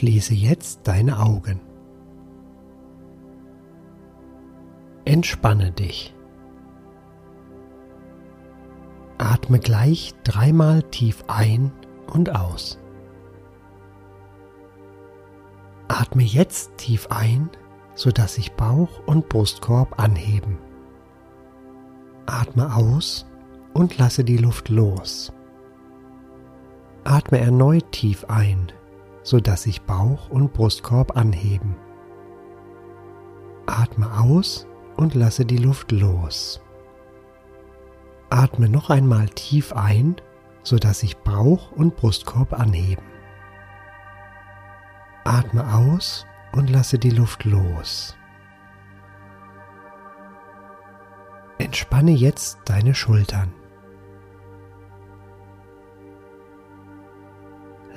Schließe jetzt deine Augen. Entspanne dich. Atme gleich dreimal tief ein und aus. Atme jetzt tief ein, sodass sich Bauch und Brustkorb anheben. Atme aus und lasse die Luft los. Atme erneut tief ein, sodass sich Bauch und Brustkorb anheben. Atme aus und lasse die Luft los. Atme noch einmal tief ein, sodass sich Bauch und Brustkorb anheben. Atme aus und lasse die Luft los. Entspanne jetzt deine Schultern.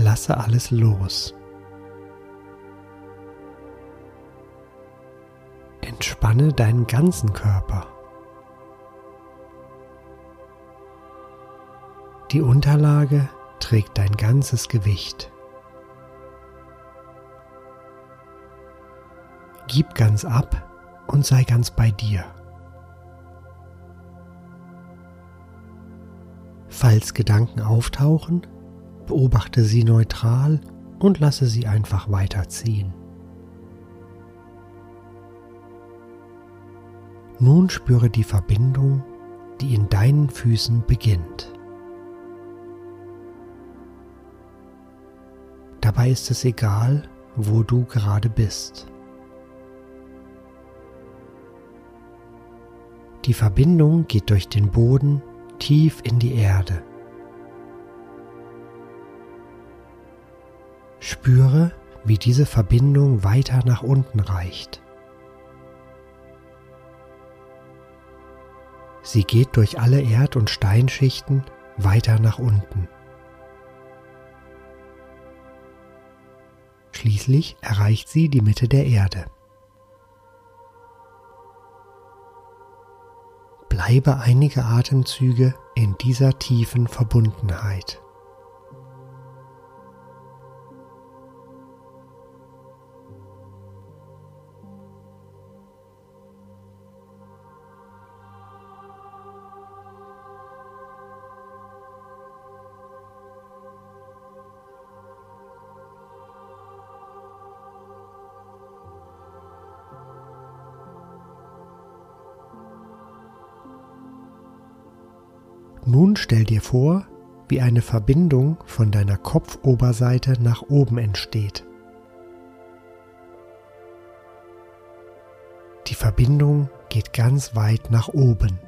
Lasse alles los. Entspanne deinen ganzen Körper. Die Unterlage trägt dein ganzes Gewicht. Gib ganz ab und sei ganz bei dir. Falls Gedanken auftauchen, beobachte sie neutral und lasse sie einfach weiterziehen. Nun spüre die Verbindung, die in deinen Füßen beginnt. Dabei ist es egal, wo du gerade bist. Die Verbindung geht durch den Boden tief in die Erde. Spüre, wie diese Verbindung weiter nach unten reicht. Sie geht durch alle Erd- und Steinschichten weiter nach unten. Schließlich erreicht sie die Mitte der Erde. Bleibe einige Atemzüge in dieser tiefen Verbundenheit. Nun stell dir vor, wie eine Verbindung von deiner Kopfoberseite nach oben entsteht. Die Verbindung geht ganz weit nach oben.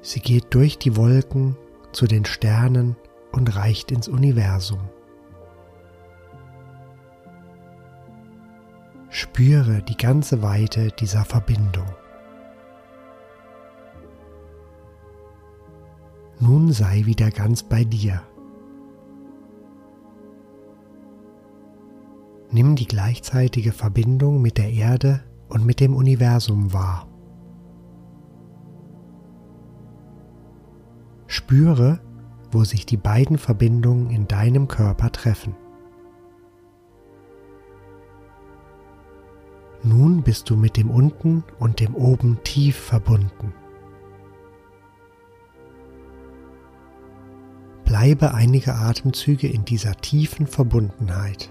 Sie geht durch die Wolken zu den Sternen und reicht ins Universum. Spüre die ganze Weite dieser Verbindung. Nun sei wieder ganz bei dir. Nimm die gleichzeitige Verbindung mit der Erde und mit dem Universum wahr. Spüre, wo sich die beiden Verbindungen in deinem Körper treffen. Nun bist du mit dem Unten und dem Oben tief verbunden. Bleibe einige Atemzüge in dieser tiefen Verbundenheit.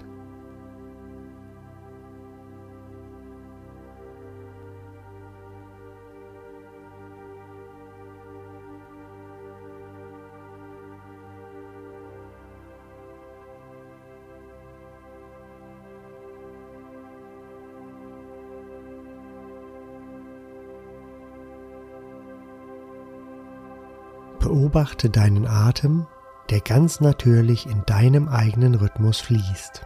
Beobachte deinen Atem der ganz natürlich in deinem eigenen Rhythmus fließt.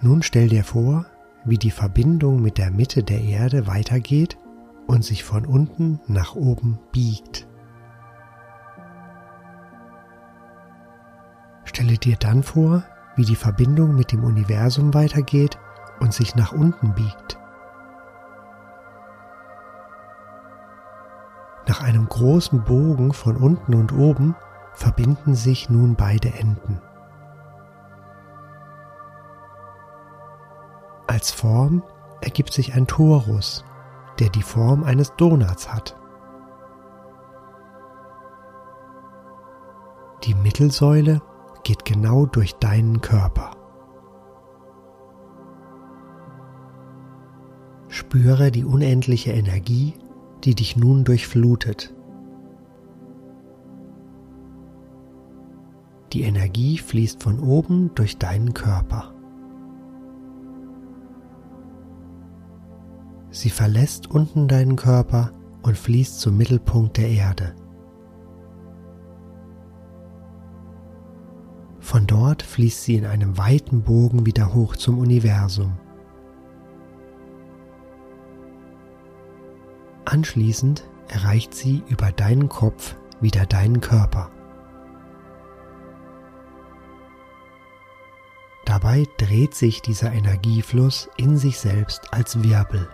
Nun stell dir vor, wie die Verbindung mit der Mitte der Erde weitergeht und sich von unten nach oben biegt. Stelle dir dann vor, wie die Verbindung mit dem Universum weitergeht und sich nach unten biegt. Nach einem großen Bogen von unten und oben verbinden sich nun beide Enden. Als Form ergibt sich ein Torus, der die Form eines Donuts hat. Die Mittelsäule geht genau durch deinen Körper. Spüre die unendliche Energie, die dich nun durchflutet. Die Energie fließt von oben durch deinen Körper. Sie verlässt unten deinen Körper und fließt zum Mittelpunkt der Erde. Von dort fließt sie in einem weiten Bogen wieder hoch zum Universum. Anschließend erreicht sie über deinen Kopf wieder deinen Körper. Dabei dreht sich dieser Energiefluss in sich selbst als Wirbel.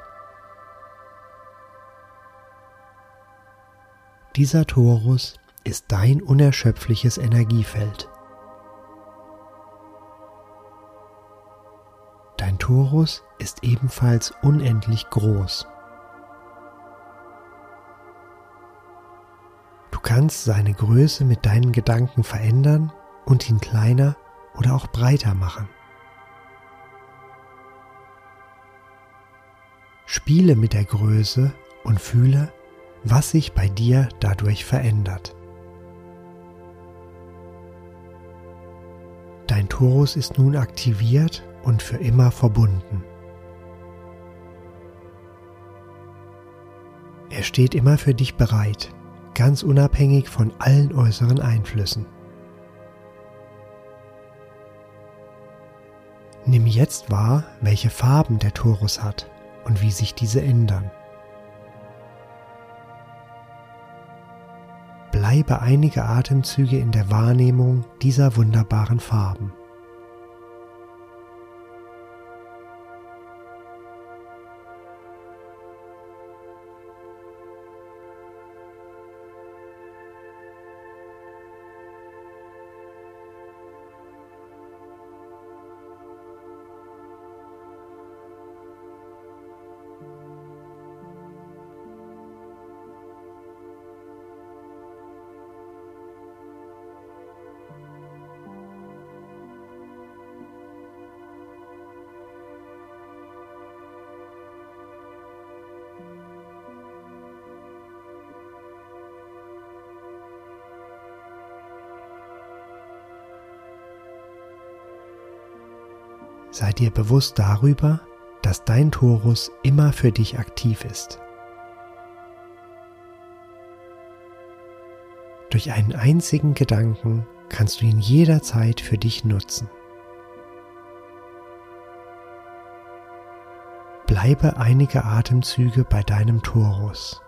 Dieser Torus ist dein unerschöpfliches Energiefeld. Dein Torus ist ebenfalls unendlich groß. Kannst seine Größe mit deinen Gedanken verändern und ihn kleiner oder auch breiter machen. Spiele mit der Größe und fühle, was sich bei dir dadurch verändert. Dein Torus ist nun aktiviert und für immer verbunden. Er steht immer für dich bereit, ganz unabhängig von allen äußeren Einflüssen. Nimm jetzt wahr, welche Farben der Torus hat und wie sich diese ändern. Bleibe einige Atemzüge in der Wahrnehmung dieser wunderbaren Farben. Sei dir bewusst darüber, dass dein Torus immer für dich aktiv ist. Durch einen einzigen Gedanken kannst du ihn jederzeit für dich nutzen. Bleibe einige Atemzüge bei deinem Torus.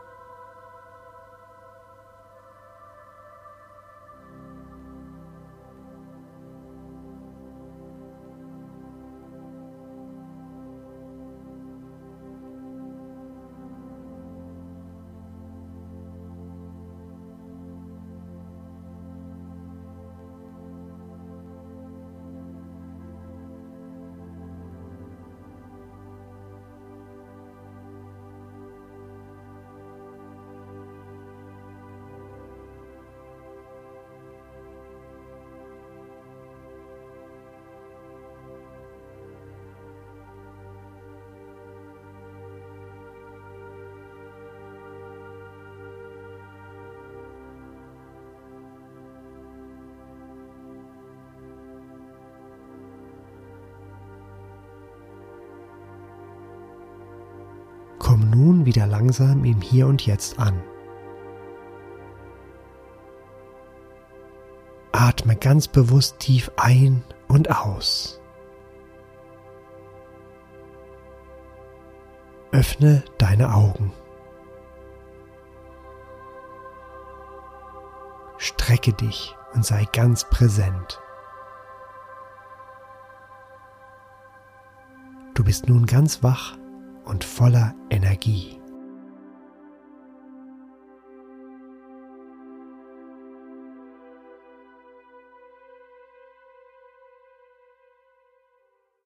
Komm nun wieder langsam im Hier und Jetzt an. Atme ganz bewusst tief ein und aus. Öffne deine Augen. Strecke dich und sei ganz präsent. Du bist nun ganz wach und voller Energie.